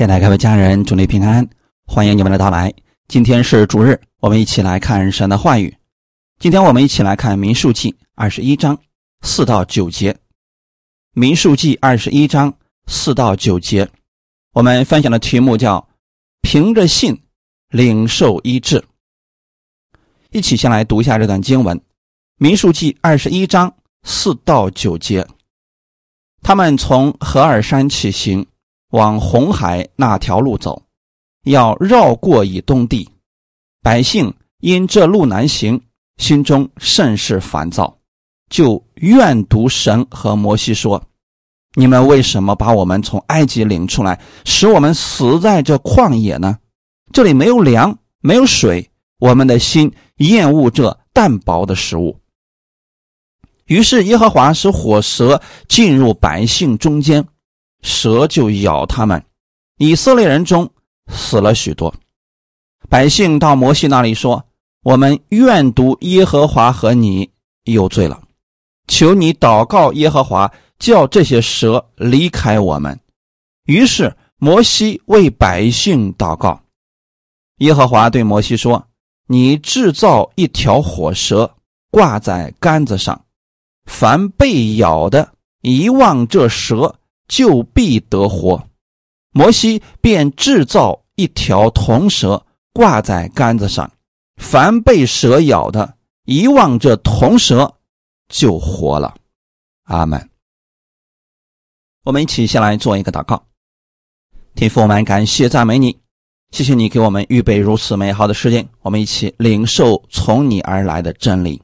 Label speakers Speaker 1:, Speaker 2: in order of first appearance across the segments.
Speaker 1: 亲爱的各位家人，祝你平安，欢迎你们的到来。今天是主日，我们一起来看神的话语。今天我们一起来看《民数记》二十一章四到九节，《民数记》二十一章四到九节，我们分享的题目叫“凭着信领受医治”。一起先来读一下这段经文，《民数记》二十一章四到九节。他们从何尔山起行。往红海那条路走，要绕过以东地。百姓因这路难行，心中甚是烦躁，就怨毒神和摩西说：“你们为什么把我们从埃及领出来，使我们死在这旷野呢？这里没有粮，没有水，我们的心厌恶这淡薄的食物。”于是耶和华使火蛇进入百姓中间。蛇就咬他们，以色列人中死了许多。百姓到摩西那里说：“我们愿读耶和华和你有罪了，求你祷告耶和华，叫这些蛇离开我们。”于是摩西为百姓祷告。耶和华对摩西说：“你制造一条火蛇，挂在杆子上，凡被咬的，一望这蛇。”就必得活。摩西便制造一条铜蛇，挂在杆子上，凡被蛇咬的，一望这铜蛇，就活了。阿门。我们一起先来做一个祷告，天父，我们感谢赞美你，谢谢你给我们预备如此美好的时间，我们一起领受从你而来的真理。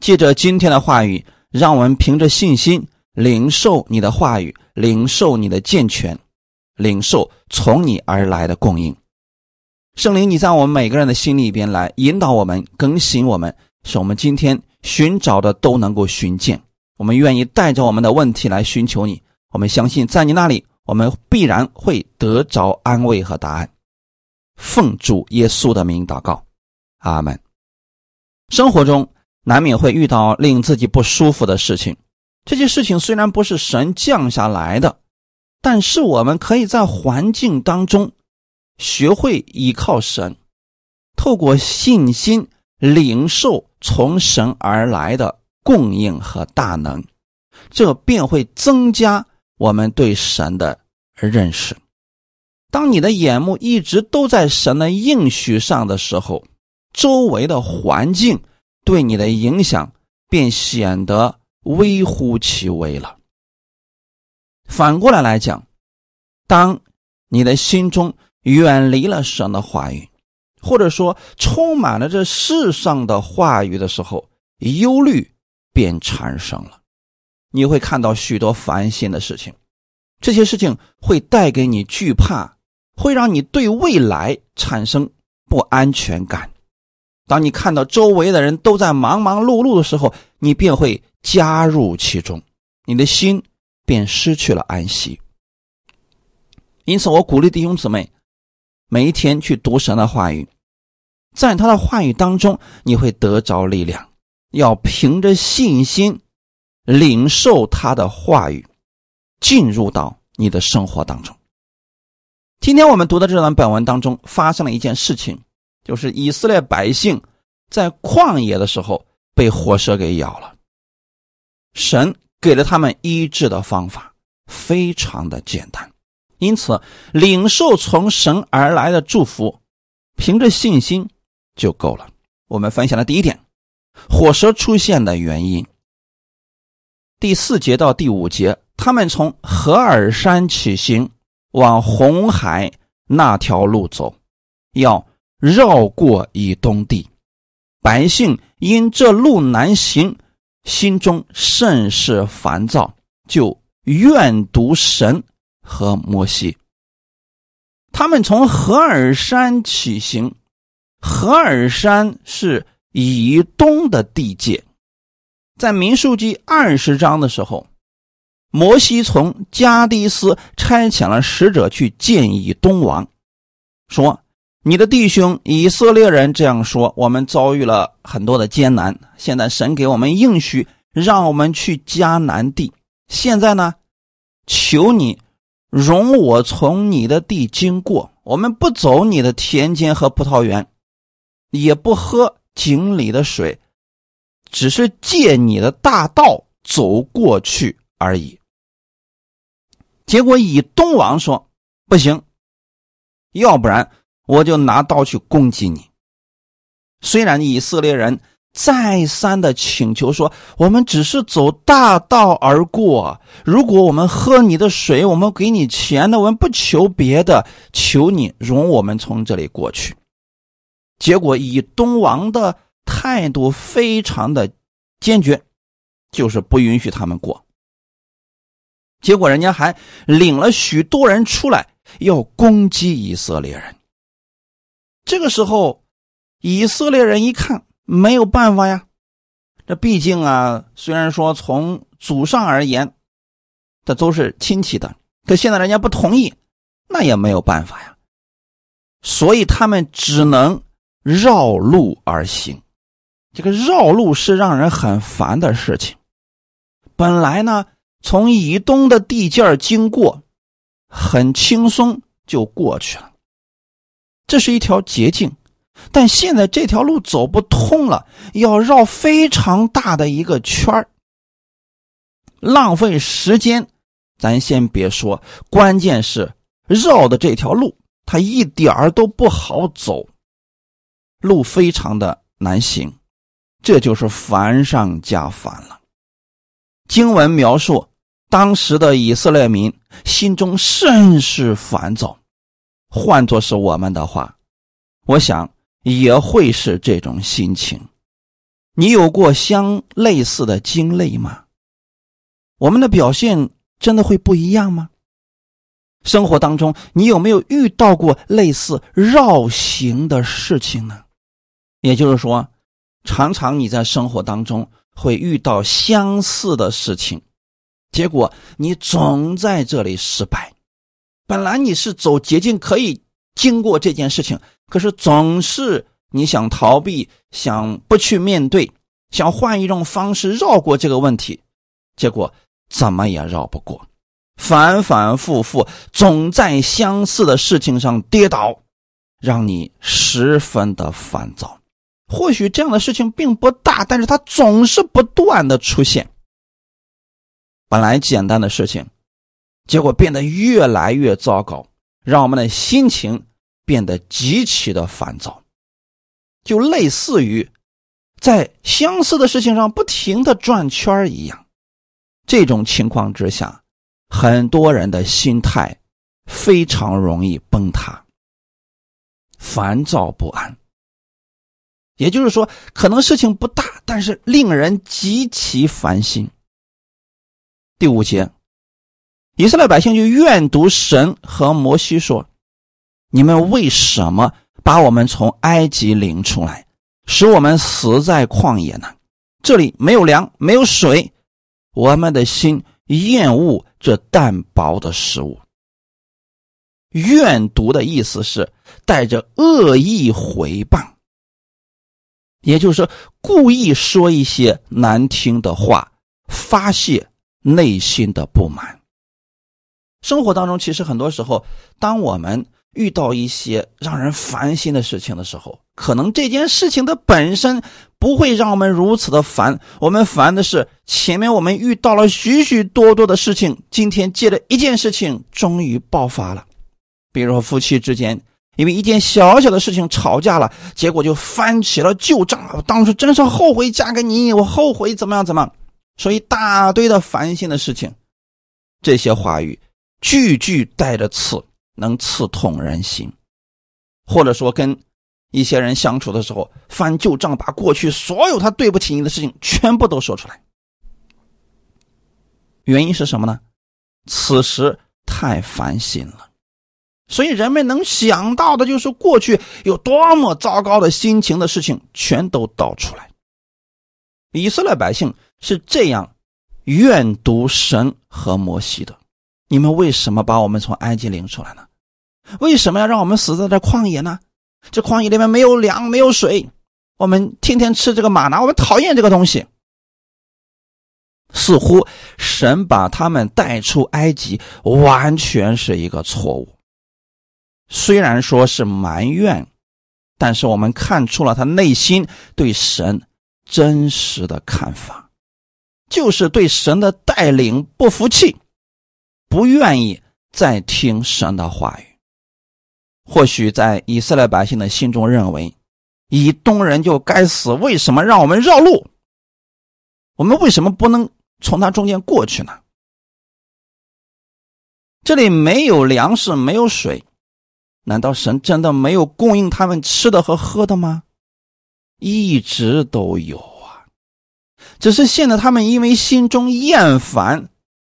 Speaker 1: 借着今天的话语，让我们凭着信心。领受你的话语，领受你的健全，领受从你而来的供应。圣灵，你在我们每个人的心里边来引导我们，更新我们，使我们今天寻找的都能够寻见。我们愿意带着我们的问题来寻求你。我们相信，在你那里，我们必然会得着安慰和答案。奉主耶稣的名祷告，阿门。生活中难免会遇到令自己不舒服的事情。这些事情虽然不是神降下来的，但是我们可以在环境当中学会依靠神，透过信心领受从神而来的供应和大能，这便会增加我们对神的认识。当你的眼目一直都在神的应许上的时候，周围的环境对你的影响便显得。微乎其微了。反过来来讲，当你的心中远离了神的话语，或者说充满了这世上的话语的时候，忧虑便产生了。你会看到许多烦心的事情，这些事情会带给你惧怕，会让你对未来产生不安全感。当你看到周围的人都在忙忙碌碌的时候，你便会。加入其中，你的心便失去了安息。因此，我鼓励弟兄姊妹每一天去读神的话语，在他的话语当中，你会得着力量。要凭着信心领受他的话语，进入到你的生活当中。今天我们读的这段本文当中，发生了一件事情，就是以色列百姓在旷野的时候被火蛇给咬了。神给了他们医治的方法，非常的简单，因此领受从神而来的祝福，凭着信心就够了。我们分享的第一点，火蛇出现的原因。第四节到第五节，他们从何尔山起行，往红海那条路走，要绕过以东地，百姓因这路难行。心中甚是烦躁，就怨毒神和摩西。他们从何尔山起行，何尔山是以东的地界。在民数记二十章的时候，摩西从加迪斯差遣了使者去见以东王，说。你的弟兄以色列人这样说：“我们遭遇了很多的艰难，现在神给我们应许，让我们去迦南地。现在呢，求你容我从你的地经过，我们不走你的田间和葡萄园，也不喝井里的水，只是借你的大道走过去而已。”结果以东王说：“不行，要不然我就拿刀去攻击你。”虽然以色列人。再三的请求说：“我们只是走大道而过。如果我们喝你的水，我们给你钱的，我们不求别的，求你容我们从这里过去。”结果以东王的态度非常的坚决，就是不允许他们过。结果人家还领了许多人出来要攻击以色列人。这个时候，以色列人一看。没有办法呀，这毕竟啊，虽然说从祖上而言，这都是亲戚的，可现在人家不同意，那也没有办法呀。所以他们只能绕路而行。这个绕路是让人很烦的事情。本来呢，从以东的地界经过，很轻松就过去了，这是一条捷径。但现在这条路走不通了，要绕非常大的一个圈儿，浪费时间。咱先别说，关键是绕的这条路，它一点儿都不好走，路非常的难行，这就是烦上加烦了。经文描述当时的以色列民心中甚是烦躁，换作是我们的话，我想。也会是这种心情，你有过相类似的经历吗？我们的表现真的会不一样吗？生活当中，你有没有遇到过类似绕行的事情呢？也就是说，常常你在生活当中会遇到相似的事情，结果你总在这里失败。本来你是走捷径可以。经过这件事情，可是总是你想逃避，想不去面对，想换一种方式绕过这个问题，结果怎么也绕不过，反反复复，总在相似的事情上跌倒，让你十分的烦躁。或许这样的事情并不大，但是它总是不断的出现。本来简单的事情，结果变得越来越糟糕。让我们的心情变得极其的烦躁，就类似于在相似的事情上不停的转圈一样。这种情况之下，很多人的心态非常容易崩塌，烦躁不安。也就是说，可能事情不大，但是令人极其烦心。第五节。以色列百姓就怨毒神和摩西说：“你们为什么把我们从埃及领出来，使我们死在旷野呢？这里没有粮，没有水，我们的心厌恶这淡薄的食物。怨毒的意思是带着恶意回谤，也就是说故意说一些难听的话，发泄内心的不满。”生活当中，其实很多时候，当我们遇到一些让人烦心的事情的时候，可能这件事情的本身不会让我们如此的烦。我们烦的是前面我们遇到了许许多多的事情，今天借着一件事情终于爆发了。比如说夫妻之间因为一件小小的事情吵架了，结果就翻起了旧账。我当时真是后悔嫁给你，我后悔怎么样怎么样，说一大堆的烦心的事情，这些话语。句句带着刺，能刺痛人心，或者说跟一些人相处的时候翻旧账，把过去所有他对不起你的事情全部都说出来。原因是什么呢？此时太烦心了，所以人们能想到的就是过去有多么糟糕的心情的事情，全都道出来。以色列百姓是这样怨毒神和摩西的。你们为什么把我们从埃及领出来呢？为什么要让我们死在这旷野呢？这旷野里面没有粮，没有水，我们天天吃这个马拿，我们讨厌这个东西。似乎神把他们带出埃及，完全是一个错误。虽然说是埋怨，但是我们看出了他内心对神真实的看法，就是对神的带领不服气，不愿意再听神的话语。或许在以色列百姓的心中认为，以东人就该死，为什么让我们绕路？我们为什么不能从他中间过去呢？这里没有粮食，没有水。难道神真的没有供应他们吃的和喝的吗？一直都有啊，只是现在他们因为心中厌烦，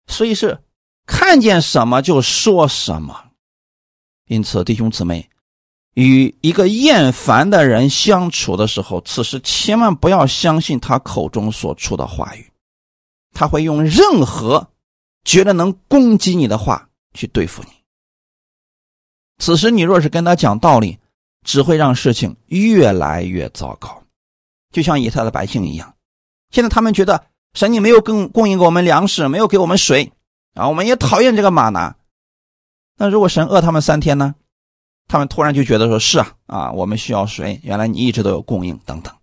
Speaker 1: 所以是看见什么就说什么。因此，弟兄姊妹，与一个厌烦的人相处的时候，此时千万不要相信他口中所出的话语，他会用任何觉得能攻击你的话去对付你。此时，你若是跟他讲道理，只会让事情越来越糟糕。就像以色列百姓一样，现在他们觉得神你没有供供应给我们粮食，没有给我们水，啊，我们也讨厌这个玛拿。那如果神饿他们三天呢？他们突然就觉得说是啊，啊，我们需要水，原来你一直都有供应等等。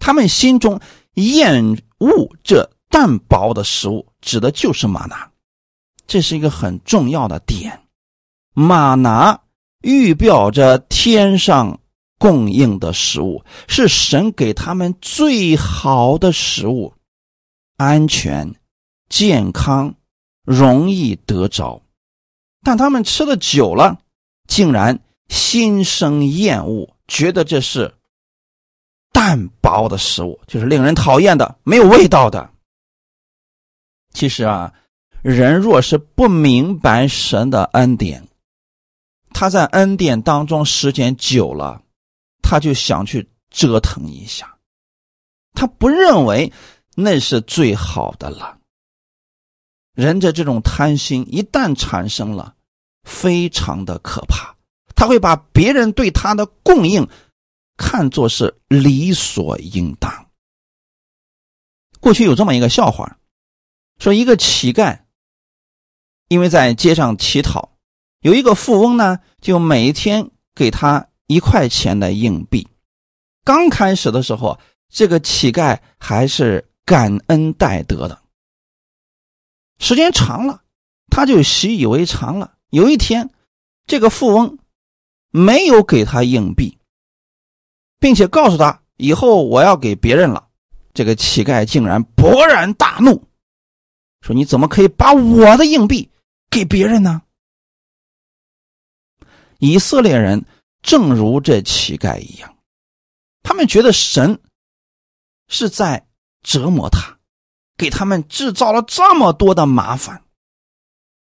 Speaker 1: 他们心中厌恶这淡薄的食物，指的就是玛拿。这是一个很重要的点，玛拿预表着天上供应的食物，是神给他们最好的食物，安全、健康、容易得着。但他们吃的久了，竟然心生厌恶，觉得这是淡薄的食物，就是令人讨厌的、没有味道的。其实啊。人若是不明白神的恩典，他在恩典当中时间久了，他就想去折腾一下，他不认为那是最好的了。人的这种贪心一旦产生了，非常的可怕，他会把别人对他的供应看作是理所应当。过去有这么一个笑话，说一个乞丐。因为在街上乞讨，有一个富翁呢，就每天给他一块钱的硬币。刚开始的时候，这个乞丐还是感恩戴德的。时间长了，他就习以为常了。有一天，这个富翁没有给他硬币，并且告诉他以后我要给别人了。这个乞丐竟然勃然大怒，说：“你怎么可以把我的硬币？”给别人呢？以色列人正如这乞丐一样，他们觉得神是在折磨他，给他们制造了这么多的麻烦。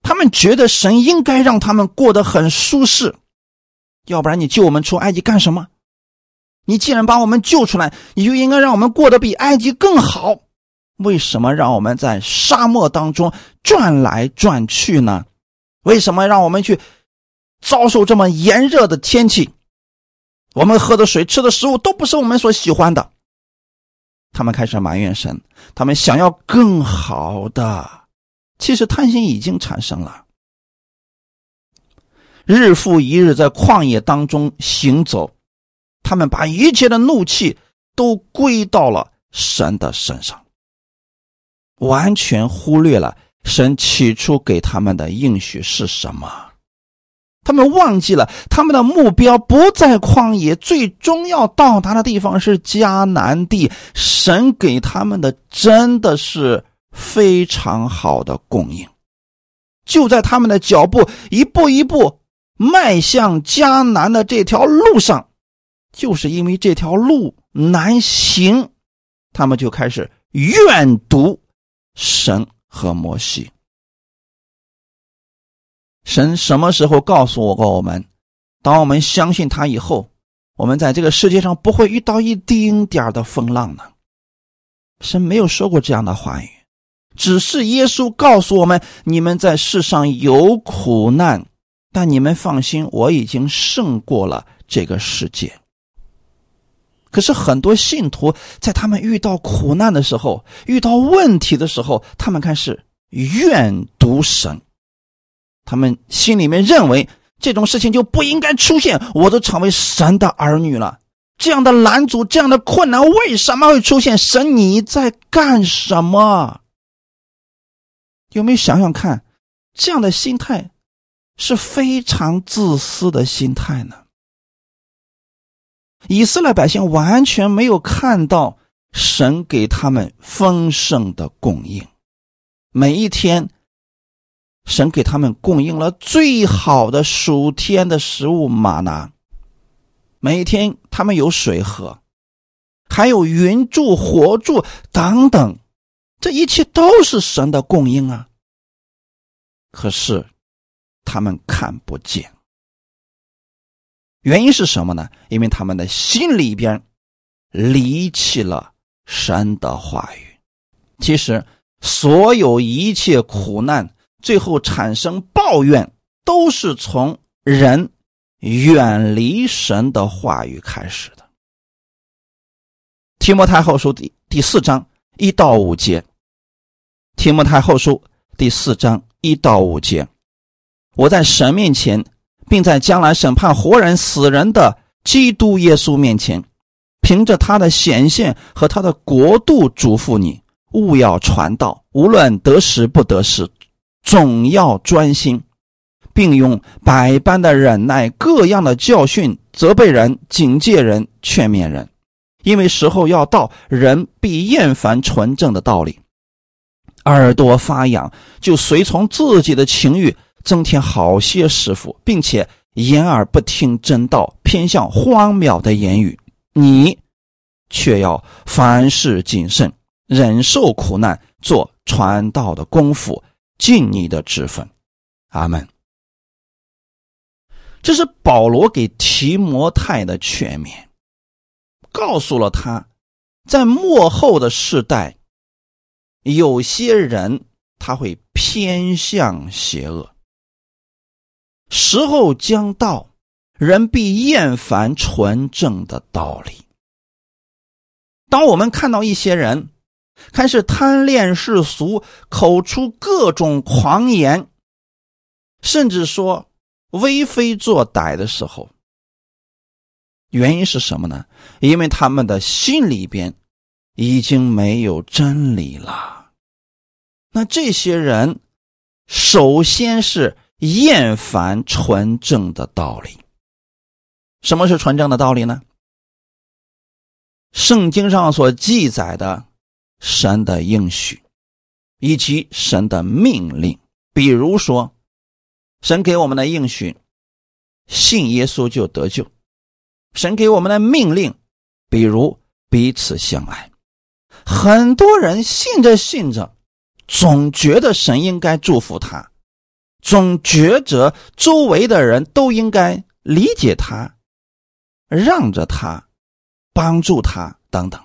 Speaker 1: 他们觉得神应该让他们过得很舒适，要不然你救我们出埃及干什么？你既然把我们救出来，你就应该让我们过得比埃及更好。为什么让我们在沙漠当中转来转去呢？为什么让我们去遭受这么炎热的天气？我们喝的水、吃的食物都不是我们所喜欢的。他们开始埋怨神，他们想要更好的。其实贪心已经产生了，日复一日在旷野当中行走，他们把一切的怒气都归到了神的身上。完全忽略了神起初给他们的应许是什么，他们忘记了他们的目标不在旷野，最终要到达的地方是迦南地。神给他们的真的是非常好的供应，就在他们的脚步一步一步迈向迦南的这条路上，就是因为这条路难行，他们就开始怨毒。神和摩西，神什么时候告诉我过我们？当我们相信他以后，我们在这个世界上不会遇到一丁点的风浪呢？神没有说过这样的话语，只是耶稣告诉我们：你们在世上有苦难，但你们放心，我已经胜过了这个世界。可是很多信徒在他们遇到苦难的时候、遇到问题的时候，他们开始怨毒神，他们心里面认为这种事情就不应该出现，我都成为神的儿女了。这样的拦阻、这样的困难为什么会出现？神你在干什么？有没有想想看，这样的心态是非常自私的心态呢？以色列百姓完全没有看到神给他们丰盛的供应，每一天，神给他们供应了最好的暑天的食物玛拿。每天他们有水喝，还有云柱、火柱等等，这一切都是神的供应啊。可是他们看不见，原因是什么呢？因为他们的心里边离弃了神的话语。其实，所有一切苦难最后产生抱怨，都是从人。远离神的话语开始的。提摩太后书第第四章一到五节。提摩太后书第四章一到五节，我在神面前，并在将来审判活人死人的基督耶稣面前，凭着他的显现和他的国度，嘱咐你勿要传道，无论得时不得时，总要专心。并用百般的忍耐、各样的教训责备人、警戒人、劝勉人，因为时候要到，人必厌烦纯正的道理，耳朵发痒，就随从自己的情欲，增添好些师傅，并且掩耳不听真道，偏向荒谬的言语。你却要凡事谨慎，忍受苦难，做传道的功夫，尽你的职分。阿门。这是保罗给提摩太的劝勉，告诉了他，在末后的世代，有些人他会偏向邪恶，时候将到，人必厌烦纯正的道理。当我们看到一些人开始贪恋世俗，口出各种狂言，甚至说。为非作歹的时候，原因是什么呢？因为他们的心里边已经没有真理了。那这些人首先是厌烦纯正的道理。什么是纯正的道理呢？圣经上所记载的神的应许，以及神的命令，比如说。神给我们的应许，信耶稣就得救。神给我们的命令，比如彼此相爱。很多人信着信着，总觉得神应该祝福他，总觉着周围的人都应该理解他，让着他，帮助他等等，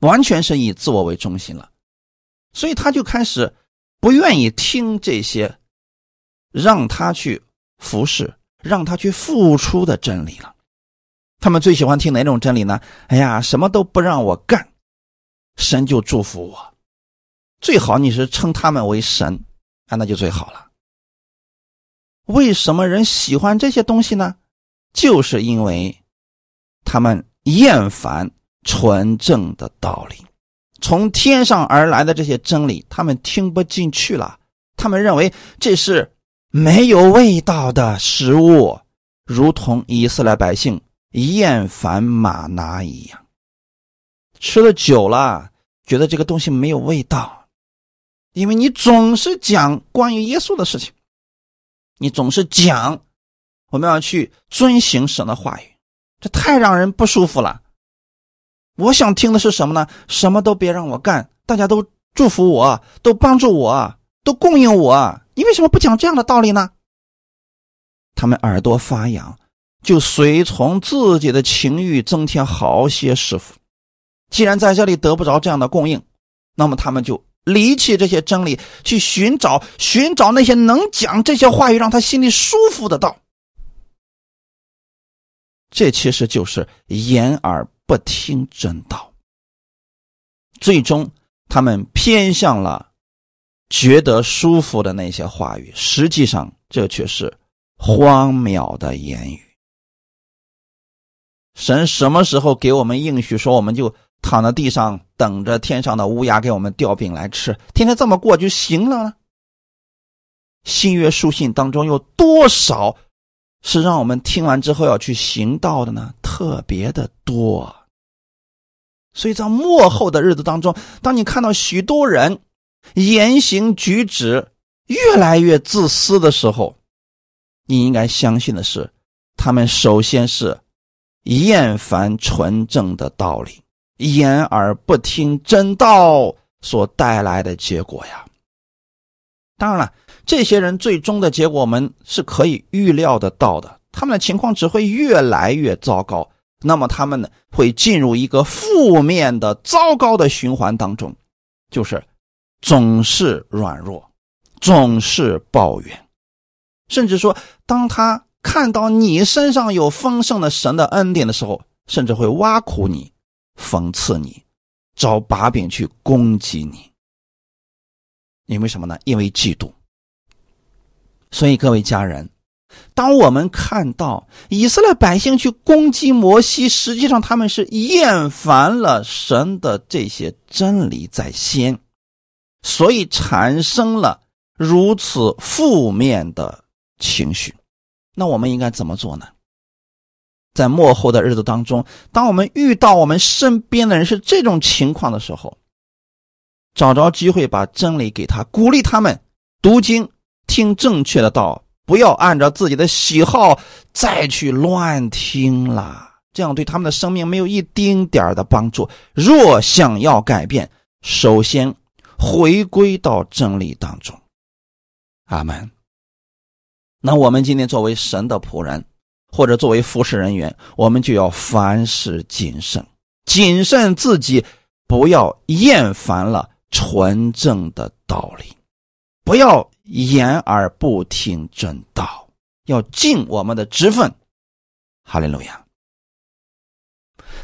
Speaker 1: 完全是以自我为中心了。所以他就开始不愿意听这些。让他去服侍，让他去付出的真理了。他们最喜欢听哪种真理呢？哎呀，什么都不让我干，神就祝福我。最好你是称他们为神，啊，那就最好了。为什么人喜欢这些东西呢？就是因为他们厌烦纯正的道理，从天上而来的这些真理，他们听不进去了。他们认为这是。没有味道的食物，如同以色列百姓厌烦玛拿一样，吃了久了，觉得这个东西没有味道，因为你总是讲关于耶稣的事情，你总是讲我们要去遵行神的话语，这太让人不舒服了。我想听的是什么呢？什么都别让我干，大家都祝福我，都帮助我，都供应我。你为什么不讲这样的道理呢？他们耳朵发痒，就随从自己的情欲增添好些师傅。既然在这里得不着这样的供应，那么他们就离弃这些真理，去寻找寻找那些能讲这些话语让他心里舒服的道。这其实就是言而不听真道，最终他们偏向了觉得舒服的那些话语，实际上这却是荒谬的言语。神什么时候给我们应许说，我们就躺在地上等着天上的乌鸦给我们掉饼来吃，天天这么过就行了呢？新约书信当中有多少是让我们听完之后要去行道的呢？特别的多。所以在末后的日子当中，当你看到许多人言行举止越来越自私的时候，你应该相信的是，他们首先是。厌烦纯正的道理，言而不听真道所带来的结果呀。当然了，这些人最终的结果我们是可以预料得到的，他们的情况只会越来越糟糕。那么他们呢，会进入一个负面的、糟糕的循环当中，就是总是软弱，总是抱怨，甚至说，当他。看到你身上有丰盛的神的恩典的时候，甚至会挖苦你、讽刺你、找把柄去攻击你。因为什么呢？因为嫉妒。所以各位家人，当我们看到以色列百姓去攻击摩西，实际上他们是厌烦了神的这些真理在先，所以产生了如此负面的情绪。那我们应该怎么做呢？在幕后的日子当中，当我们遇到我们身边的人是这种情况的时候，找着机会把真理给他，鼓励他们读经、听正确的道，不要按照自己的喜好再去乱听了，这样对他们的生命没有一丁点的帮助。若想要改变，首先回归到真理当中。阿门。那我们今天作为神的仆人，或者作为服侍人员，我们就要凡事谨慎，谨慎自己，不要厌烦了纯正的道理，不要言而不听真道，要尽我们的职分。哈利路亚。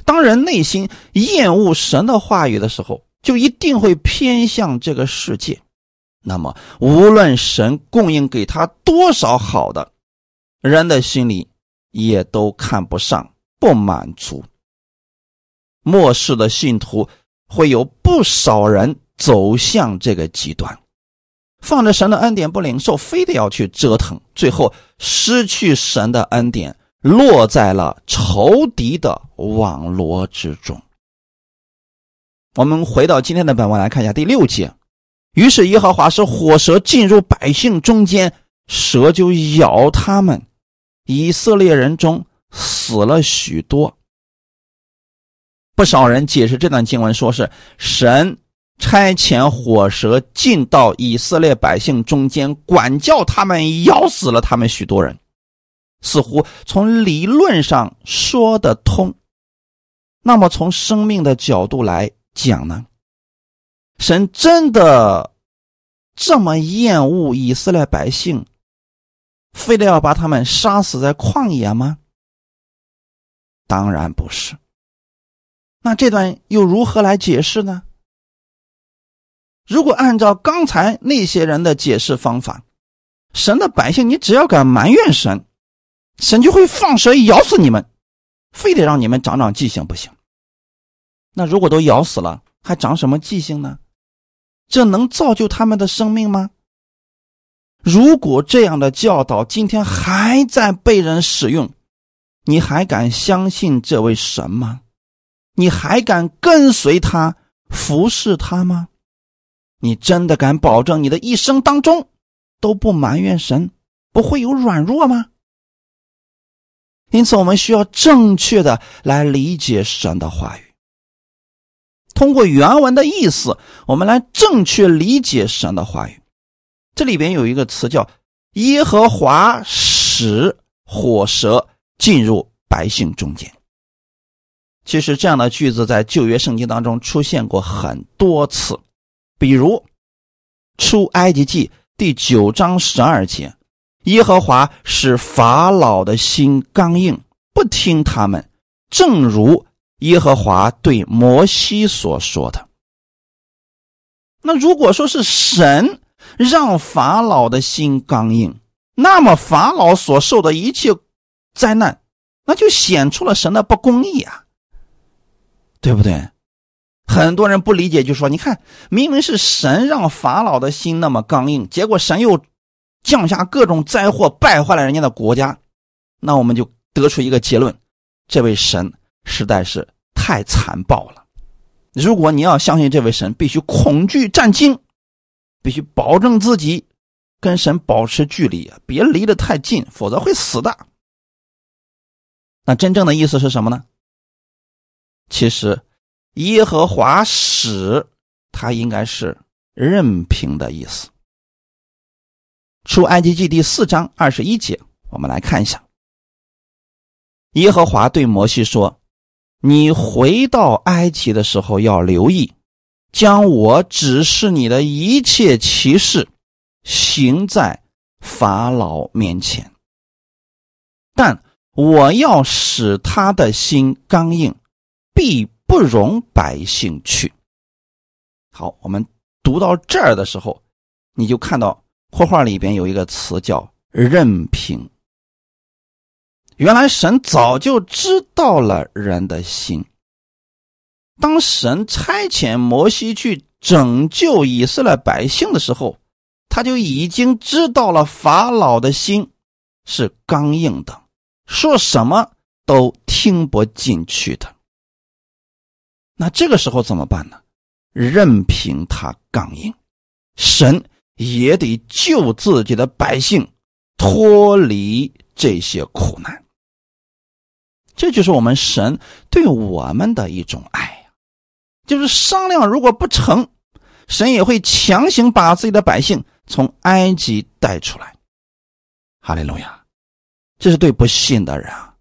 Speaker 1: 当人内心厌恶神的话语的时候，就一定会偏向这个世界。那么，无论神供应给他多少好的，人的心里也都看不上、不满足。末世的信徒会有不少人走向这个极端，放着神的恩典不领受，非得要去折腾，最后失去神的恩典，落在了仇敌的网罗之中。我们回到今天的本文来看一下第六节。于是耶和华使火蛇进入百姓中间，蛇就咬他们，以色列人中死了许多。不少人解释这段经文，说是神差遣火蛇进到以色列百姓中间，管教他们，咬死了他们许多人。似乎从理论上说得通，那么从生命的角度来讲呢？神真的这么厌恶以色列百姓，非得要把他们杀死在旷野吗？当然不是。那这段又如何来解释呢？如果按照刚才那些人的解释方法，神的百姓，你只要敢埋怨神，神就会放蛇咬死你们，非得让你们长长记性不行。那如果都咬死了，还长什么记性呢？这能造就他们的生命吗？如果这样的教导今天还在被人使用，你还敢相信这位神吗？你还敢跟随他、服侍他吗？你真的敢保证你的一生当中都不埋怨神，不会有软弱吗？因此，我们需要正确的来理解神的话语。通过原文的意思，我们来正确理解神的话语。这里边有一个词叫“耶和华使火蛇进入百姓中间”。其实这样的句子在旧约圣经当中出现过很多次，比如《出埃及记》第九章十二节：“耶和华使法老的心刚硬，不听他们，正如耶和华对摩西所说的。那如果说是神让法老的心刚硬，那么法老所受的一切灾难，那就显出了神的不公义啊，对不对？很多人不理解，就说：“你看，明明是神让法老的心那么刚硬，结果神又降下各种灾祸，败坏了人家的国家。”那我们就得出一个结论：这位神实在是太残暴了。如果你要相信这位神，必须恐惧战惊，必须保证自己跟神保持距离，别离得太近，否则会死的。那真正的意思是什么呢？其实，耶和华使他应该是任凭的意思。出埃及记第四章二十一节，我们来看一下。耶和华对摩西说。你回到埃及的时候要留意，将我指示你的一切奇事行在法老面前。但我要使他的心刚硬，必不容百姓去。好，我们读到这儿的时候，你就看到括号里边有一个词叫“任凭”。原来神早就知道了人的心。当神差遣摩西去拯救以色列百姓的时候，他就已经知道了法老的心是刚硬的，说什么都听不进去的。那这个时候怎么办呢？任凭他刚硬，神也得救自己的百姓脱离这些苦难。这就是我们神对我们的一种爱呀，就是商量如果不成，神也会强行把自己的百姓从埃及带出来。哈利路亚，这是对不信的人啊。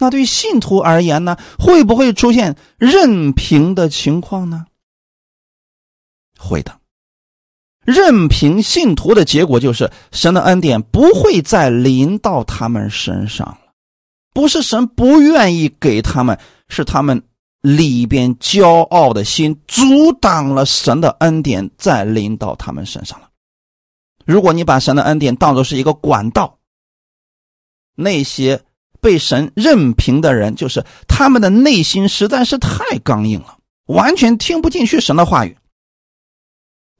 Speaker 1: 那对信徒而言呢，会不会出现任凭的情况呢？会的，任凭信徒的结果就是神的恩典不会再临到他们身上了。不是神不愿意给他们，是他们里边骄傲的心阻挡了神的恩典再临到他们身上了。如果你把神的恩典当作是一个管道，那些被神任凭的人，就是他们的内心实在是太刚硬了，完全听不进去神的话语。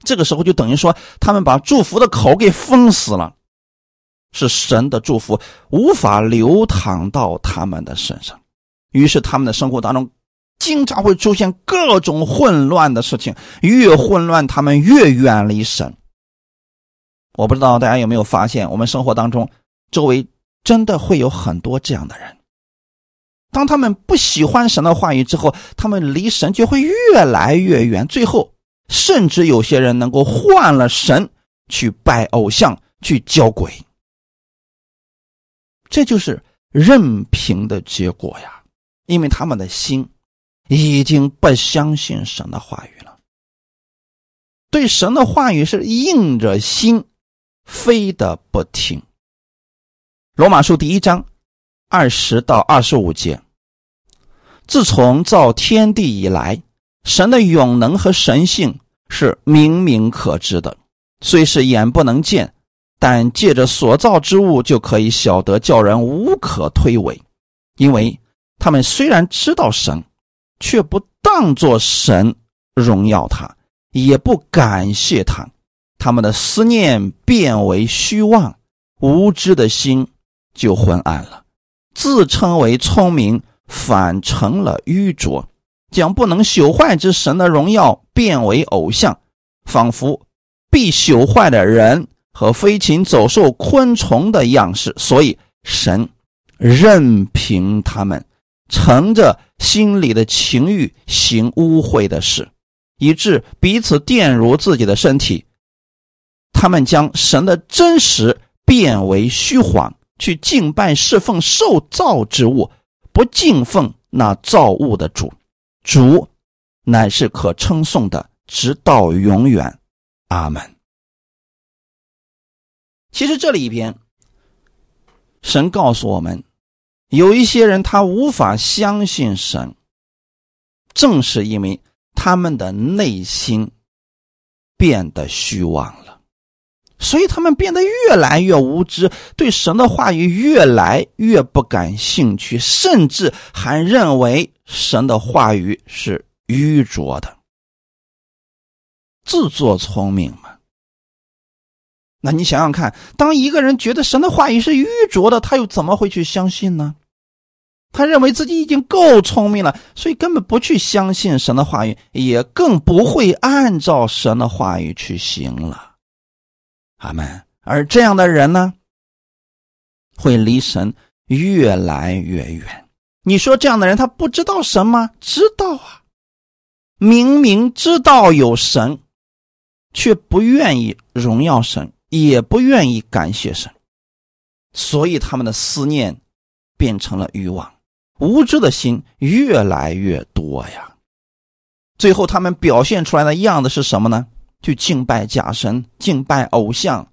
Speaker 1: 这个时候就等于说，他们把祝福的口给封死了。是神的祝福无法流淌到他们的身上，于是他们的生活当中经常会出现各种混乱的事情，越混乱他们越远离神。我不知道大家有没有发现，我们生活当中周围真的会有很多这样的人。当他们不喜欢神的话语之后，他们离神就会越来越远，最后甚至有些人能够换了神去拜偶像，去交鬼。这就是任凭的结果呀，因为他们的心已经不相信神的话语了，对神的话语是硬着心，非得不听。罗马书第一章二十到二十五节，自从造天地以来，神的永能和神性是明明可知的，虽是眼不能见。但借着所造之物就可以晓得，叫人无可推诿，因为他们虽然知道神，却不当作神荣耀他，也不感谢他，他们的思念变为虚妄，无知的心就昏暗了，自称为聪明，反成了愚拙，将不能朽坏之神的荣耀变为偶像，仿佛必朽坏的人。和飞禽走兽、昆虫的样式，所以神任凭他们乘着心里的情欲行污秽的事，以致彼此玷辱自己的身体。他们将神的真实变为虚谎，去敬拜侍奉受造之物，不敬奉那造物的主。主乃是可称颂的，直到永远。阿门。其实这里边，神告诉我们，有一些人他无法相信神，正是因为他们的内心变得虚妄了，所以他们变得越来越无知，对神的话语越来越不感兴趣，甚至还认为神的话语是愚拙的，自作聪明嘛。那你想想看，当一个人觉得神的话语是愚拙的，他又怎么会去相信呢？他认为自己已经够聪明了，所以根本不去相信神的话语，也更不会按照神的话语去行了。阿门。而这样的人呢，会离神越来越远。你说这样的人他不知道神吗？知道啊，明明知道有神，却不愿意荣耀神。也不愿意感谢神，所以他们的思念变成了欲望，无知的心越来越多呀。最后，他们表现出来的样子是什么呢？去敬拜假神，敬拜偶像。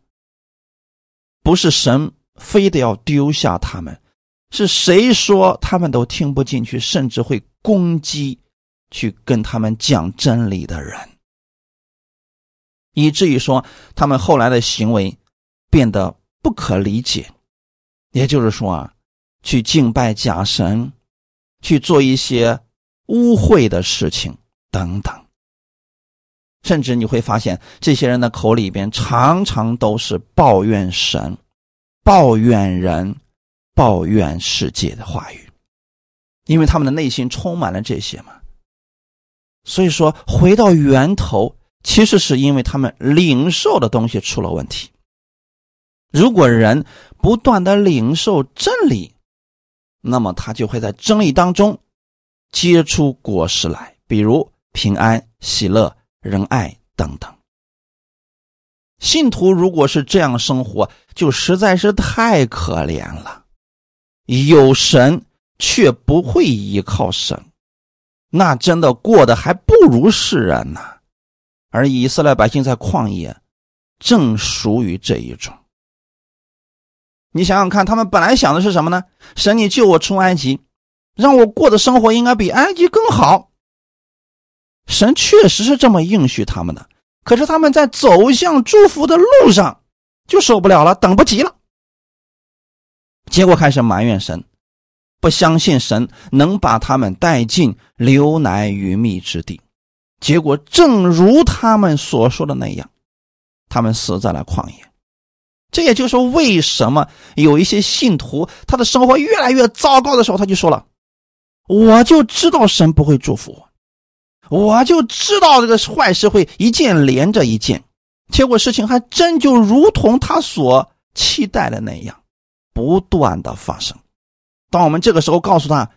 Speaker 1: 不是神非得要丢下他们，是谁说他们都听不进去，甚至会攻击去跟他们讲真理的人。以至于说，他们后来的行为变得不可理解，也就是说啊，去敬拜假神，去做一些污秽的事情等等。甚至你会发现，这些人的口里边常常都是抱怨神、抱怨人、抱怨世界的话语，因为他们的内心充满了这些嘛。所以说，回到源头。其实是因为他们领受的东西出了问题。如果人不断的领受真理，那么他就会在真理当中结出果实来，比如平安、喜乐、仁爱等等。信徒如果是这样生活，就实在是太可怜了。有神却不会依靠神，那真的过得还不如世人呢。而以色列百姓在旷野，正属于这一种。你想想看，他们本来想的是什么呢？神，你救我出埃及，让我过的生活应该比埃及更好。神确实是这么应许他们的，可是他们在走向祝福的路上就受不了了，等不及了，结果开始埋怨神，不相信神能把他们带进流奶与蜜之地。结果正如他们所说的那样，他们死在了旷野。这也就是为什么有一些信徒，他的生活越来越糟糕的时候，他就说了：“我就知道神不会祝福我，我就知道这个坏事会一件连着一件。”结果事情还真就如同他所期待的那样，不断的发生。当我们这个时候告诉他：“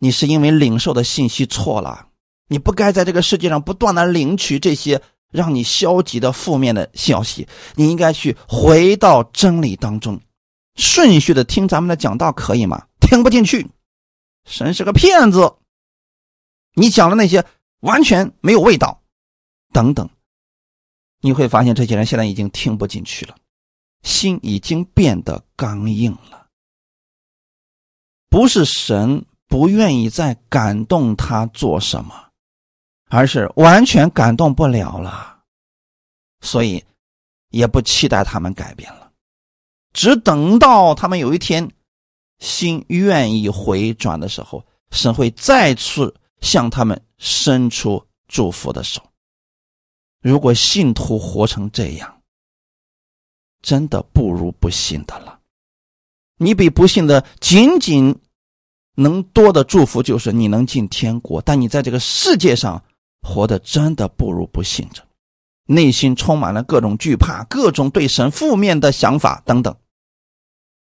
Speaker 1: 你是因为领受的信息错了。”你不该在这个世界上不断的领取这些让你消极的负面的消息，你应该去回到真理当中，顺序的听咱们的讲道，可以吗？听不进去，神是个骗子，你讲的那些完全没有味道，等等，你会发现这些人现在已经听不进去了，心已经变得刚硬了，不是神不愿意再感动他做什么。而是完全感动不了了，所以也不期待他们改变了，只等到他们有一天心愿意回转的时候，神会再次向他们伸出祝福的手。如果信徒活成这样，真的不如不信的了。你比不信的仅仅能多的祝福就是你能进天国，但你在这个世界上。活得真的不如不信着，内心充满了各种惧怕，各种对神负面的想法等等。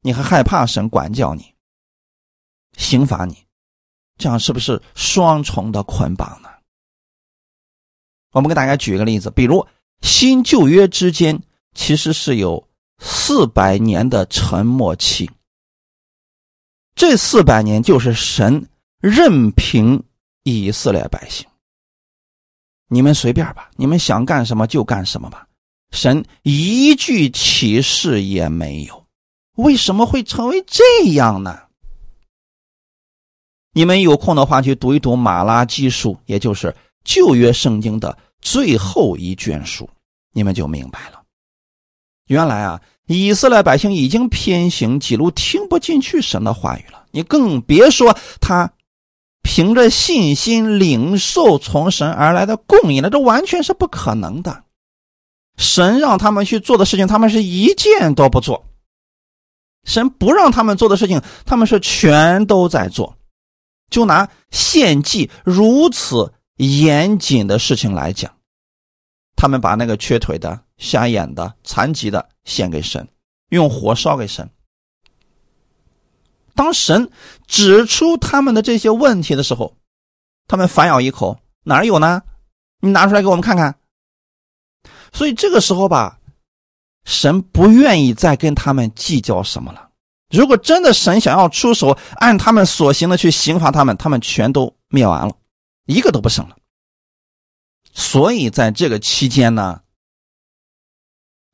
Speaker 1: 你还害怕神管教你、刑罚你，这样是不是双重的捆绑呢？我们给大家举一个例子，比如新旧约之间其实是有四百年的沉默期，这四百年就是神任凭以色列百姓。你们随便吧，你们想干什么就干什么吧。神一句启示也没有，为什么会成为这样呢？你们有空的话去读一读《马拉基书》，也就是旧约圣经的最后一卷书，你们就明白了。原来啊，以色列百姓已经偏行己路，听不进去神的话语了。你更别说他凭着信心领受从神而来的供应了，这完全是不可能的。神让他们去做的事情，他们是一件都不做；神不让他们做的事情，他们是全都在做。就拿献祭如此严谨的事情来讲，他们把那个缺腿的、瞎眼的、残疾的献给神，用火烧给神。当神指出他们的这些问题的时候，他们反咬一口：“哪有呢？你拿出来给我们看看。”所以这个时候吧，神不愿意再跟他们计较什么了。如果真的神想要出手，按他们所行的去刑罚他们，他们全都灭完了，一个都不剩了。所以在这个期间呢，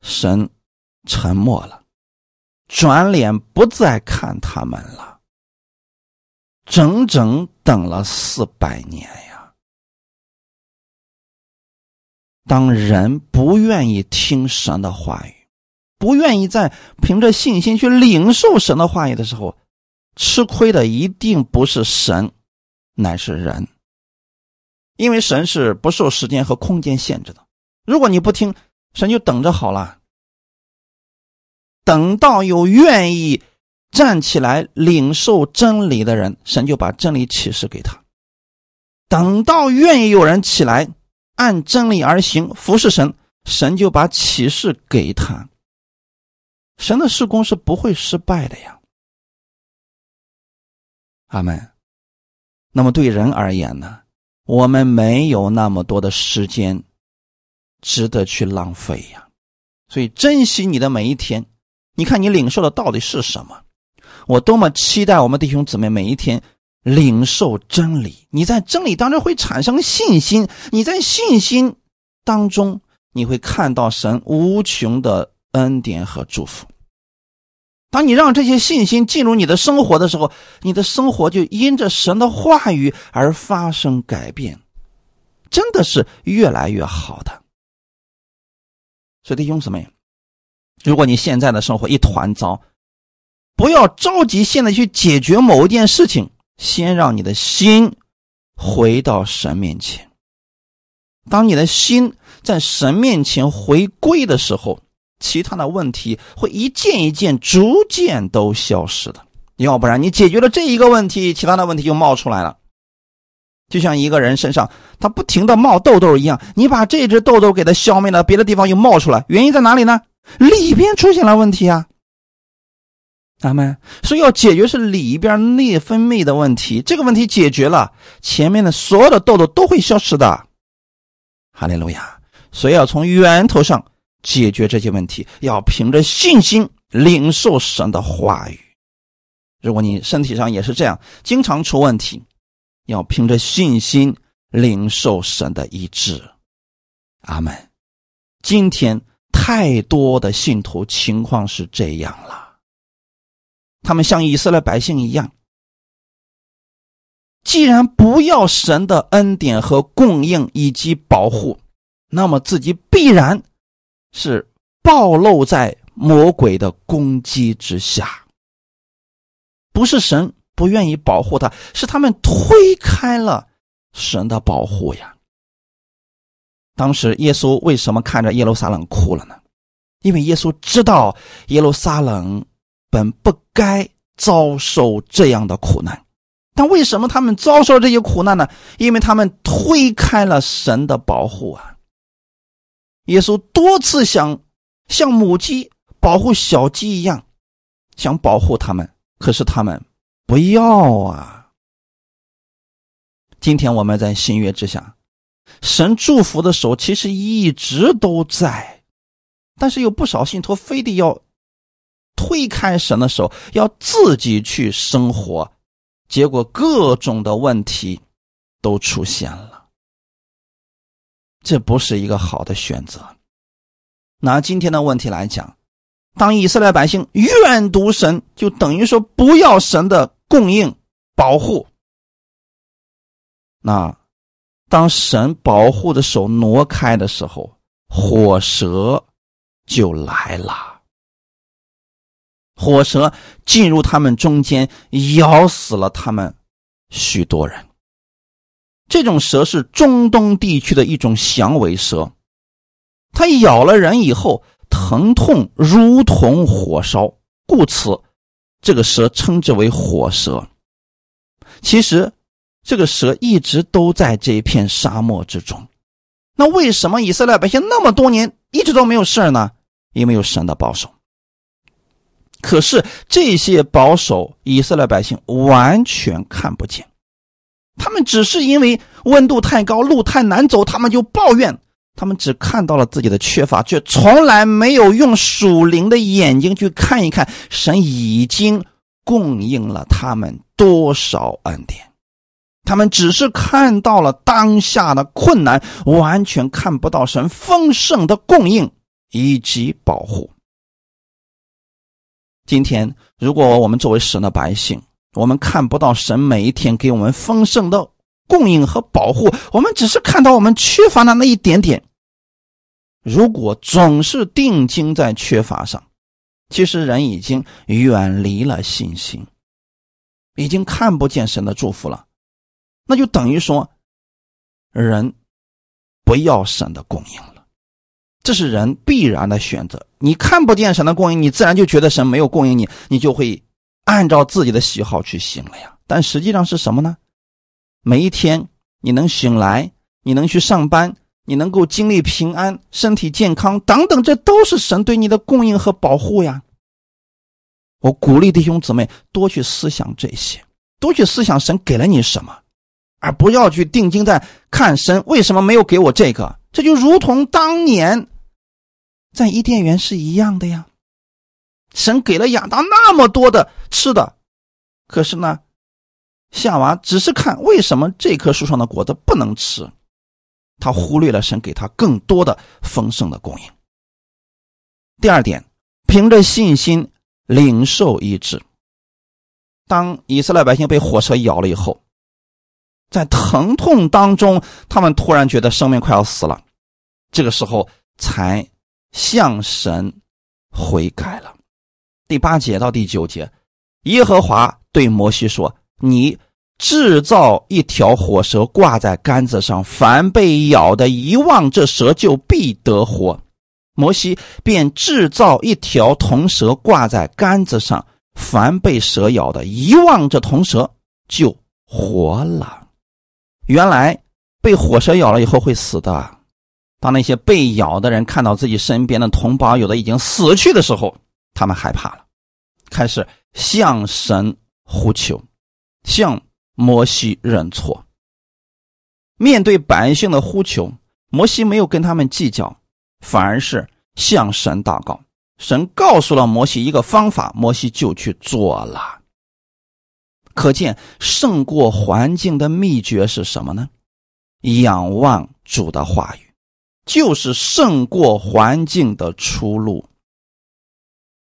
Speaker 1: 神沉默了，转脸不再看他们了，整整等了四百年呀。当人不愿意听神的话语，不愿意再凭着信心去领受神的话语的时候，吃亏的一定不是神，乃是人。因为神是不受时间和空间限制的。如果你不听，神就等着好了。等到有愿意站起来领受真理的人，神就把真理启示给他。等到愿意有人起来。按真理而行，服侍神，神就把启示给他。神的施工是不会失败的呀。阿门。那么对人而言呢？我们没有那么多的时间，值得去浪费呀。所以珍惜你的每一天。你看你领受的到底是什么？我多么期待我们弟兄姊妹每一天。领受真理，你在真理当中会产生信心，你在信心当中你会看到神无穷的恩典和祝福。当你让这些信心进入你的生活的时候，你的生活就因着神的话语而发生改变，真的是越来越好的。所以弟兄姊妹，如果你现在的生活一团糟，不要着急现在去解决某一件事情。先让你的心回到神面前。当你的心在神面前回归的时候，其他的问题会一件一件逐渐都消失的。要不然，你解决了这一个问题，其他的问题就冒出来了。就像一个人身上他不停的冒痘痘一样，你把这只痘痘给他消灭了，别的地方又冒出来，原因在哪里呢？里边出现了问题啊。咱们所以要解决是里边内分泌的问题，这个问题解决了，前面的所有的痘痘都会消失的。哈利路亚！所以要从源头上解决这些问题，要凭着信心领受神的话语。如果你身体上也是这样，经常出问题，要凭着信心领受神的医治。阿门。今天太多的信徒情况是这样了。他们像以色列百姓一样，既然不要神的恩典和供应以及保护，那么自己必然是暴露在魔鬼的攻击之下。不是神不愿意保护他，是他们推开了神的保护呀。当时耶稣为什么看着耶路撒冷哭了呢？因为耶稣知道耶路撒冷。本不该遭受这样的苦难，但为什么他们遭受这些苦难呢？因为他们推开了神的保护啊！耶稣多次想像母鸡保护小鸡一样，想保护他们，可是他们不要啊！今天我们在新约之下，神祝福的手其实一直都在，但是有不少信徒非得要。推开神的手，要自己去生活，结果各种的问题都出现了，这不是一个好的选择。拿今天的问题来讲，当以色列百姓怨毒神，就等于说不要神的供应保护，那当神保护的手挪开的时候，火蛇就来了。火蛇进入他们中间，咬死了他们许多人。这种蛇是中东地区的一种响尾蛇，它咬了人以后，疼痛如同火烧，故此这个蛇称之为火蛇。其实，这个蛇一直都在这一片沙漠之中。那为什么以色列百姓那么多年一直都没有事呢？因为有神的保守。可是这些保守以色列百姓完全看不见，他们只是因为温度太高、路太难走，他们就抱怨。他们只看到了自己的缺乏，却从来没有用属灵的眼睛去看一看神已经供应了他们多少恩典。他们只是看到了当下的困难，完全看不到神丰盛的供应以及保护。今天，如果我们作为神的百姓，我们看不到神每一天给我们丰盛的供应和保护，我们只是看到我们缺乏的那一点点。如果总是定睛在缺乏上，其实人已经远离了信心，已经看不见神的祝福了。那就等于说，人不要神的供应了。这是人必然的选择。你看不见神的供应，你自然就觉得神没有供应你，你就会按照自己的喜好去行了呀。但实际上是什么呢？每一天你能醒来，你能去上班，你能够经历平安、身体健康等等，这都是神对你的供应和保护呀。我鼓励弟兄姊妹多去思想这些，多去思想神给了你什么，而不要去定睛在看神为什么没有给我这个。这就如同当年。在伊甸园是一样的呀，神给了亚当那么多的吃的，可是呢，夏娃只是看为什么这棵树上的果子不能吃，他忽略了神给他更多的丰盛的供应。第二点，凭着信心领受医治。当以色列百姓被火蛇咬了以后，在疼痛当中，他们突然觉得生命快要死了，这个时候才。向神悔改了。第八节到第九节，耶和华对摩西说：“你制造一条火蛇挂在杆子上，凡被咬的一望这蛇就必得活。”摩西便制造一条铜蛇挂在杆子上，凡被蛇咬的一望这铜蛇就活了。原来被火蛇咬了以后会死的。当那些被咬的人看到自己身边的同胞有的已经死去的时候，他们害怕了，开始向神呼求，向摩西认错。面对百姓的呼求，摩西没有跟他们计较，反而是向神祷告。神告诉了摩西一个方法，摩西就去做了。可见胜过环境的秘诀是什么呢？仰望主的话语。就是胜过环境的出路。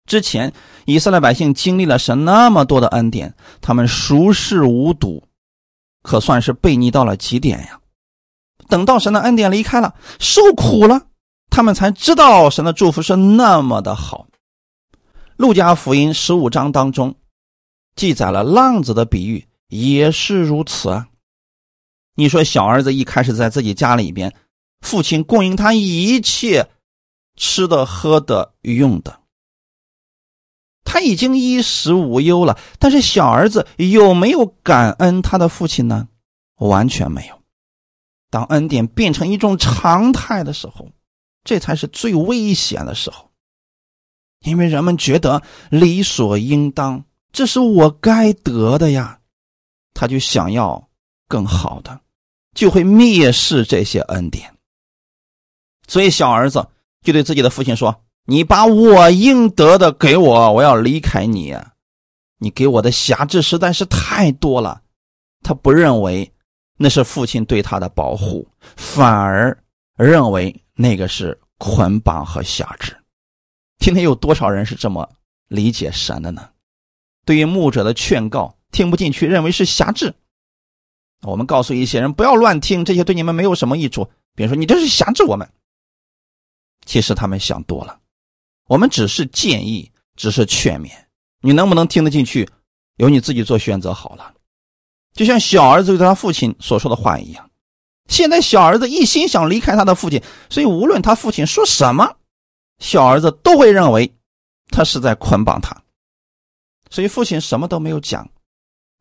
Speaker 1: 之前以色列百姓经历了神那么多的恩典，他们熟视无睹，可算是背逆到了极点呀。等到神的恩典离开了，受苦了，他们才知道神的祝福是那么的好。路加福音十五章当中记载了浪子的比喻，也是如此啊。你说小儿子一开始在自己家里边。父亲供应他一切吃的、喝的、用的，他已经衣食无忧了。但是小儿子有没有感恩他的父亲呢？完全没有。当恩典变成一种常态的时候，这才是最危险的时候，因为人们觉得理所应当，这是我该得的呀，他就想要更好的，就会蔑视这些恩典。所以，小儿子就对自己的父亲说：“你把我应得的给我，我要离开你。你给我的辖制实在是太多了。”他不认为那是父亲对他的保护，反而认为那个是捆绑和辖制。今天有多少人是这么理解神的呢？对于牧者的劝告听不进去，认为是辖制。我们告诉一些人不要乱听，这些对你们没有什么益处。比如说，你这是辖制我们。其实他们想多了，我们只是建议，只是劝勉，你能不能听得进去，由你自己做选择好了。就像小儿子对他父亲所说的话一样，现在小儿子一心想离开他的父亲，所以无论他父亲说什么，小儿子都会认为他是在捆绑他，所以父亲什么都没有讲，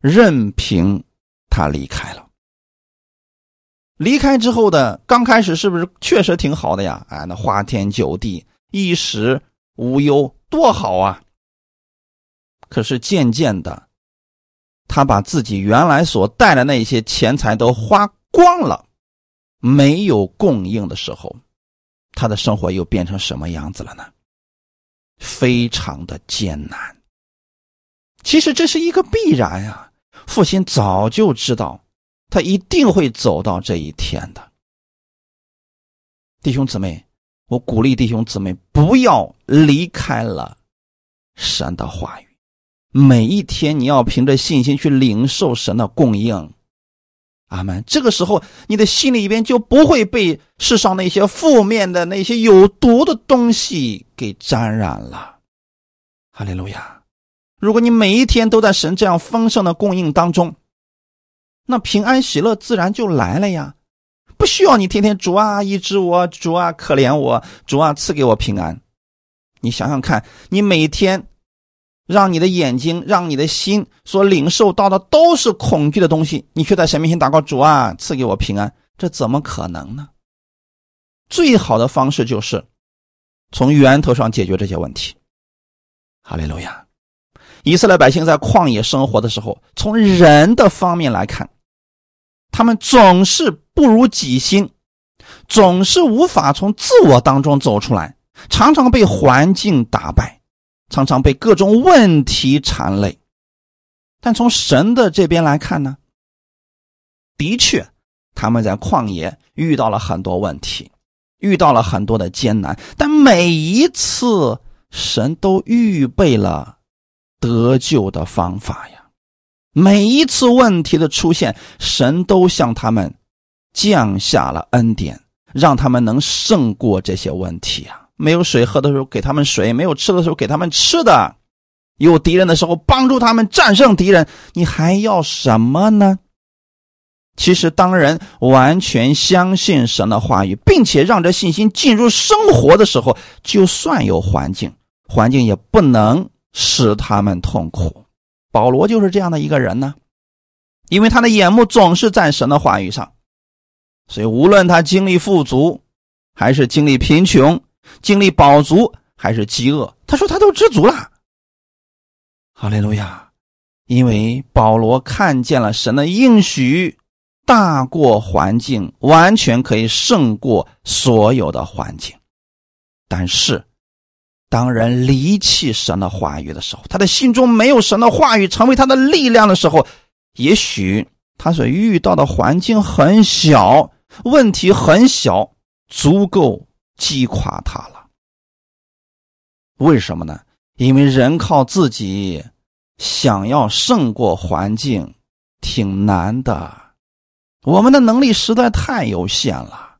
Speaker 1: 任凭他离开了。离开之后的刚开始是不是确实挺好的呀？哎，那花天酒地，一时无忧，多好啊！可是渐渐的，他把自己原来所带的那些钱财都花光了，没有供应的时候，他的生活又变成什么样子了呢？非常的艰难。其实这是一个必然呀，父亲早就知道。他一定会走到这一天的，弟兄姊妹，我鼓励弟兄姊妹不要离开了神的话语。每一天，你要凭着信心去领受神的供应。阿门。这个时候，你的心里边就不会被世上那些负面的、那些有毒的东西给沾染了。哈利路亚！如果你每一天都在神这样丰盛的供应当中，那平安喜乐自然就来了呀，不需要你天天主啊医治我，主啊可怜我，主啊赐给我平安。你想想看，你每天让你的眼睛、让你的心所领受到的都是恐惧的东西，你却在神面前祷告主啊赐给我平安，这怎么可能呢？最好的方式就是从源头上解决这些问题。哈利路亚！以色列百姓在旷野生活的时候，从人的方面来看。他们总是不如己心，总是无法从自我当中走出来，常常被环境打败，常常被各种问题缠累。但从神的这边来看呢，的确，他们在旷野遇到了很多问题，遇到了很多的艰难，但每一次神都预备了得救的方法呀。每一次问题的出现，神都向他们降下了恩典，让他们能胜过这些问题啊！没有水喝的时候给他们水，没有吃的时候给他们吃的，有敌人的时候帮助他们战胜敌人，你还要什么呢？其实，当人完全相信神的话语，并且让这信心进入生活的时候，就算有环境，环境也不能使他们痛苦。保罗就是这样的一个人呢，因为他的眼目总是在神的话语上，所以无论他经历富足，还是经历贫穷，经历饱足还是饥饿，他说他都知足了。哈利路亚！因为保罗看见了神的应许大过环境，完全可以胜过所有的环境，但是。当人离弃神的话语的时候，他的心中没有神的话语成为他的力量的时候，也许他所遇到的环境很小，问题很小，足够击垮他了。为什么呢？因为人靠自己想要胜过环境，挺难的。我们的能力实在太有限了，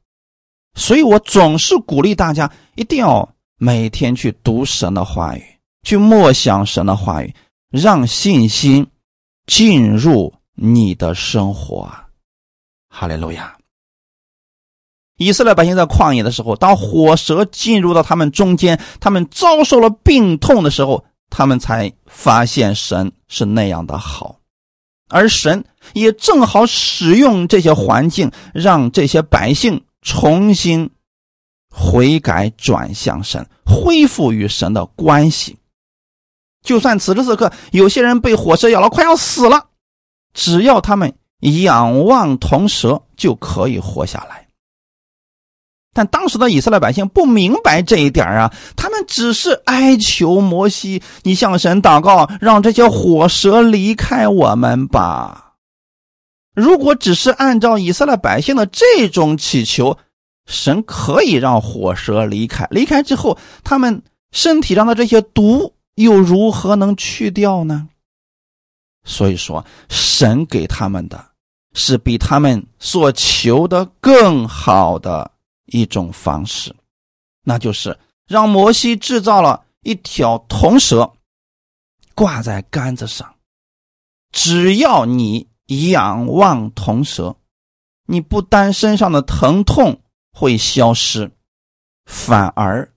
Speaker 1: 所以我总是鼓励大家一定要。每天去读神的话语，去默想神的话语，让信心进入你的生活。哈利路亚！以色列百姓在旷野的时候，当火蛇进入到他们中间，他们遭受了病痛的时候，他们才发现神是那样的好，而神也正好使用这些环境，让这些百姓重新。悔改转向神，恢复与神的关系。就算此时此刻有些人被火蛇咬了，快要死了，只要他们仰望铜蛇，就可以活下来。但当时的以色列百姓不明白这一点啊，他们只是哀求摩西：“你向神祷告，让这些火蛇离开我们吧。”如果只是按照以色列百姓的这种祈求，神可以让火蛇离开，离开之后，他们身体上的这些毒又如何能去掉呢？所以说，神给他们的是比他们所求的更好的一种方式，那就是让摩西制造了一条铜蛇，挂在杆子上。只要你仰望铜蛇，你不单身上的疼痛会消失，反而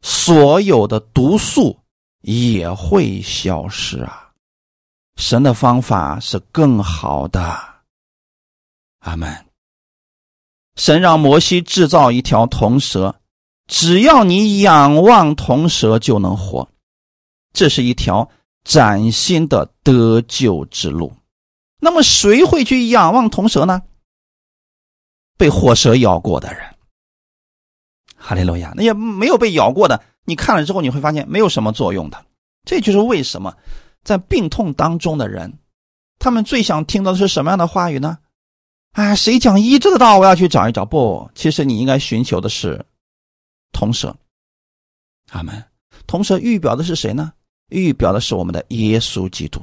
Speaker 1: 所有的毒素也会消失啊！神的方法是更好的。阿门。神让摩西制造一条铜蛇，只要你仰望铜蛇就能活。这是一条崭新的得救之路。那么，谁会去仰望铜蛇呢？被火蛇咬过的人。哈利路亚！那些没有被咬过的，你看了之后，你会发现没有什么作用的。这就是为什么在病痛当中的人，他们最想听到的是什么样的话语呢？啊，谁讲医治的道？我要去找一找。不，其实你应该寻求的是铜蛇。阿门。铜蛇预表的是谁呢？预表的是我们的耶稣基督。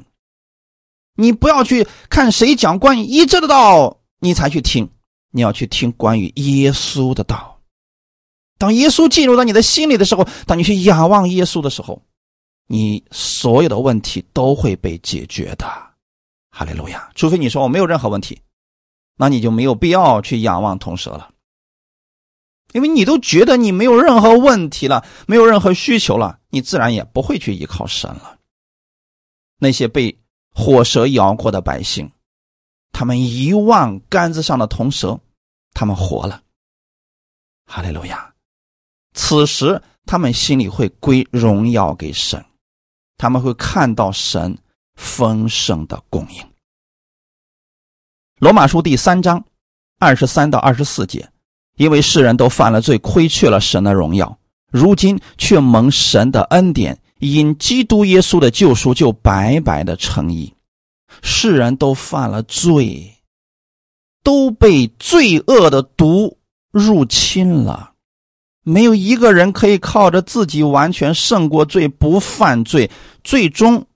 Speaker 1: 你不要去看谁讲关于医治的道，你才去听。你要去听关于耶稣的道。当耶稣进入到你的心里的时候，当你去仰望耶稣的时候，你所有的问题都会被解决的。哈利路亚！除非你说我没有任何问题。那你就没有必要去仰望铜蛇了，因为你都觉得你没有任何问题了，没有任何需求了，你自然也不会去依靠神了。那些被火蛇咬过的百姓，他们一望杆子上的铜蛇，他们活了。哈利路亚！此时他们心里会归荣耀给神，他们会看到神丰盛的供应。罗马书第三章二十三到二十四节，因为世人都犯了罪，亏缺了神的荣耀，如今却蒙神的恩典，因基督耶稣的救赎，就白白的称义。世人都犯了罪，都被罪恶的毒入侵了，没有一个人可以靠着自己完全胜过罪，不犯罪。最终，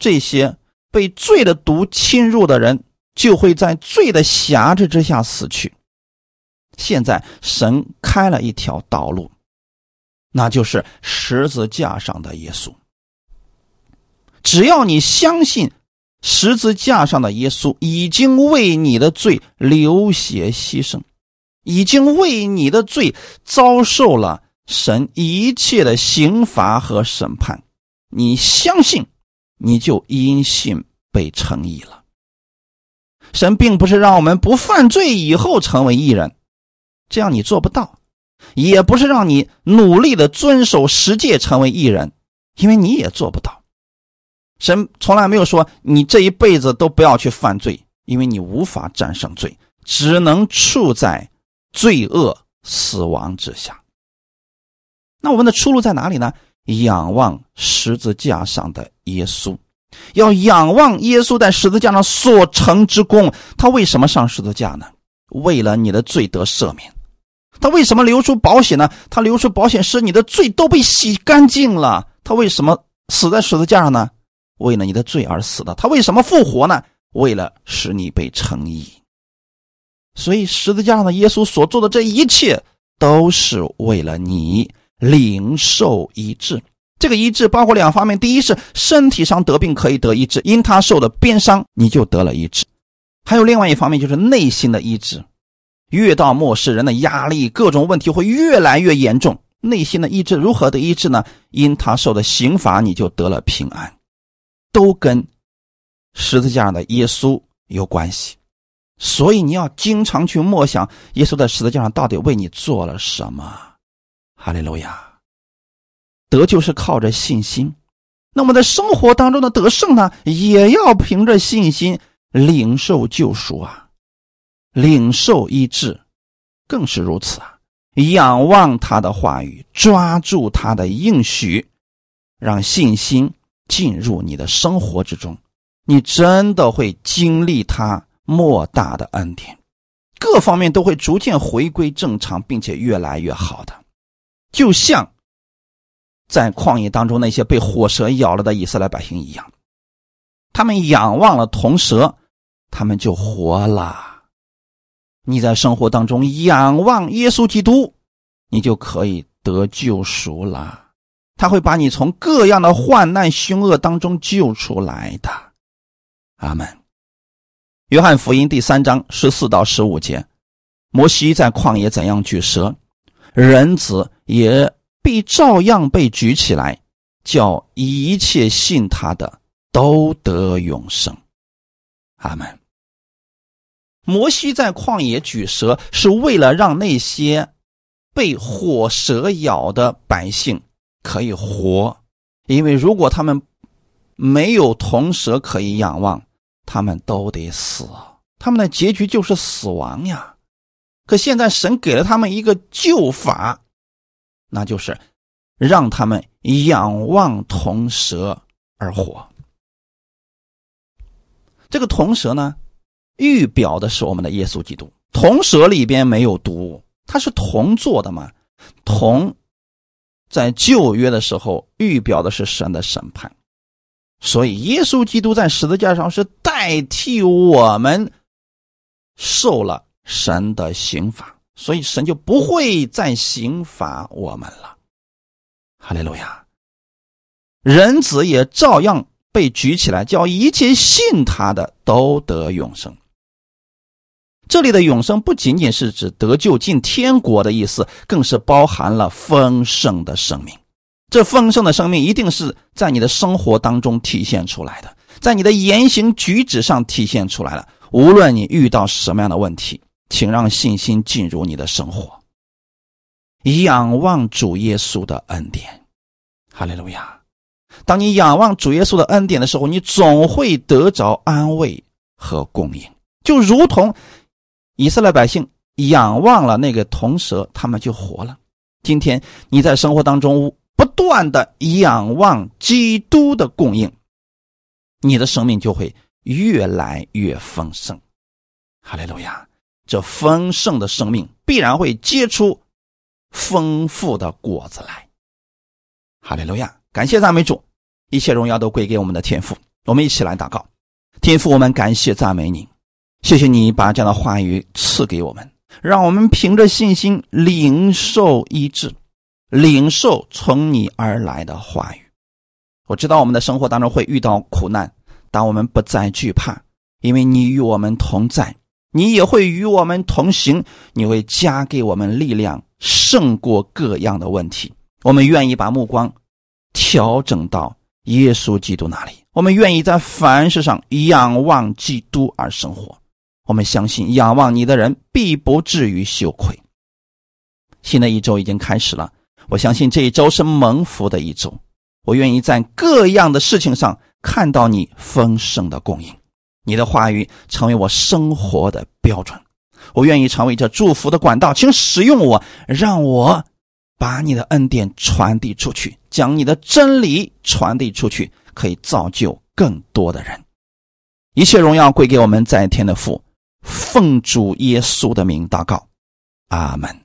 Speaker 1: 这些被罪的毒侵入的人。就会在罪的辖制之下死去。现在神开了一条道路，那就是十字架上的耶稣。只要你相信十字架上的耶稣已经为你的罪流血牺牲，已经为你的罪遭受了神一切的刑罚和审判，你相信，你就因信被称义了。神并不是让我们不犯罪以后成为义人，这样你做不到；也不是让你努力的遵守十诫成为义人，因为你也做不到。神从来没有说你这一辈子都不要去犯罪，因为你无法战胜罪，只能处在罪恶死亡之下。那我们的出路在哪里呢？仰望十字架上的耶稣。要仰望耶稣在十字架上所成之功。他为什么上十字架呢？为了你的罪得赦免。他为什么流出宝血呢？他流出宝血使你的罪都被洗干净了。他为什么死在十字架上呢？为了你的罪而死的。他为什么复活呢？为了使你被称义。所以十字架上的耶稣所做的这一切，都是为了你领受医治。这个医治包括两方面：第一是身体上得病可以得医治，因他受的鞭伤你就得了医治；还有另外一方面就是内心的医治。越到末世，人的压力、各种问题会越来越严重，内心的医治如何的医治呢？因他受的刑罚你就得了平安，都跟十字架上的耶稣有关系。所以你要经常去默想耶稣在十字架上到底为你做了什么。哈利路亚。得就是靠着信心，那么在生活当中的得胜呢，也要凭着信心领受救赎啊，领受医治，更是如此啊！仰望他的话语，抓住他的应许，让信心进入你的生活之中，你真的会经历他莫大的恩典，各方面都会逐渐回归正常，并且越来越好的，就像。在旷野当中，那些被火蛇咬了的以色列百姓一样，他们仰望了铜蛇，他们就活了。你在生活当中仰望耶稣基督，你就可以得救赎了。他会把你从各样的患难凶恶当中救出来的。阿门。约翰福音第三章十四到十五节，摩西在旷野怎样举蛇，人子也必照样被举起来，叫一切信他的都得永生。阿门。摩西在旷野举蛇，是为了让那些被火蛇咬的百姓。可以活，因为如果他们没有铜蛇可以仰望，他们都得死，他们的结局就是死亡呀。可现在神给了他们一个救法，那就是让他们仰望铜蛇而活。这个铜蛇呢，预表的是我们的耶稣基督。铜蛇里边没有毒，它是铜做的嘛，铜。在旧约的时候，预表的是神的审判，所以耶稣基督在十字架上是代替我们受了神的刑罚，所以神就不会再刑罚我们了。哈利路亚！人子也照样被举起来，叫一切信他的都得永生。这里的永生不仅仅是指得救进天国的意思，更是包含了丰盛的生命。这丰盛的生命一定是在你的生活当中体现出来的，在你的言行举止上体现出来了。无论你遇到什么样的问题，请让信心进入你的生活，仰望主耶稣的恩典。哈利路亚！当你仰望主耶稣的恩典的时候，你总会得着安慰和供应，就如同。以色列百姓仰望了那个铜蛇，他们就活了。今天你在生活当中不断的仰望基督的供应，你的生命就会越来越丰盛。哈利路亚！这丰盛的生命必然会结出丰富的果子来。哈利路亚！感谢赞美主，一切荣耀都归给我们的天父。我们一起来祷告，天父，我们感谢赞美你。谢谢你把这样的话语赐给我们，让我们凭着信心领受医治，领受从你而来的话语。我知道我们的生活当中会遇到苦难，但我们不再惧怕，因为你与我们同在，你也会与我们同行，你会加给我们力量，胜过各样的问题。我们愿意把目光调整到耶稣基督那里，我们愿意在凡事上仰望基督而生活。我们相信，仰望你的人必不至于羞愧。新的一周已经开始了，我相信这一周是蒙福的一周。我愿意在各样的事情上看到你丰盛的供应，你的话语成为我生活的标准。我愿意成为这祝福的管道，请使用我，让我把你的恩典传递出去，将你的真理传递出去，可以造就更多的人。一切荣耀归给我们在天的父。奉主耶稣的名祷告，阿门。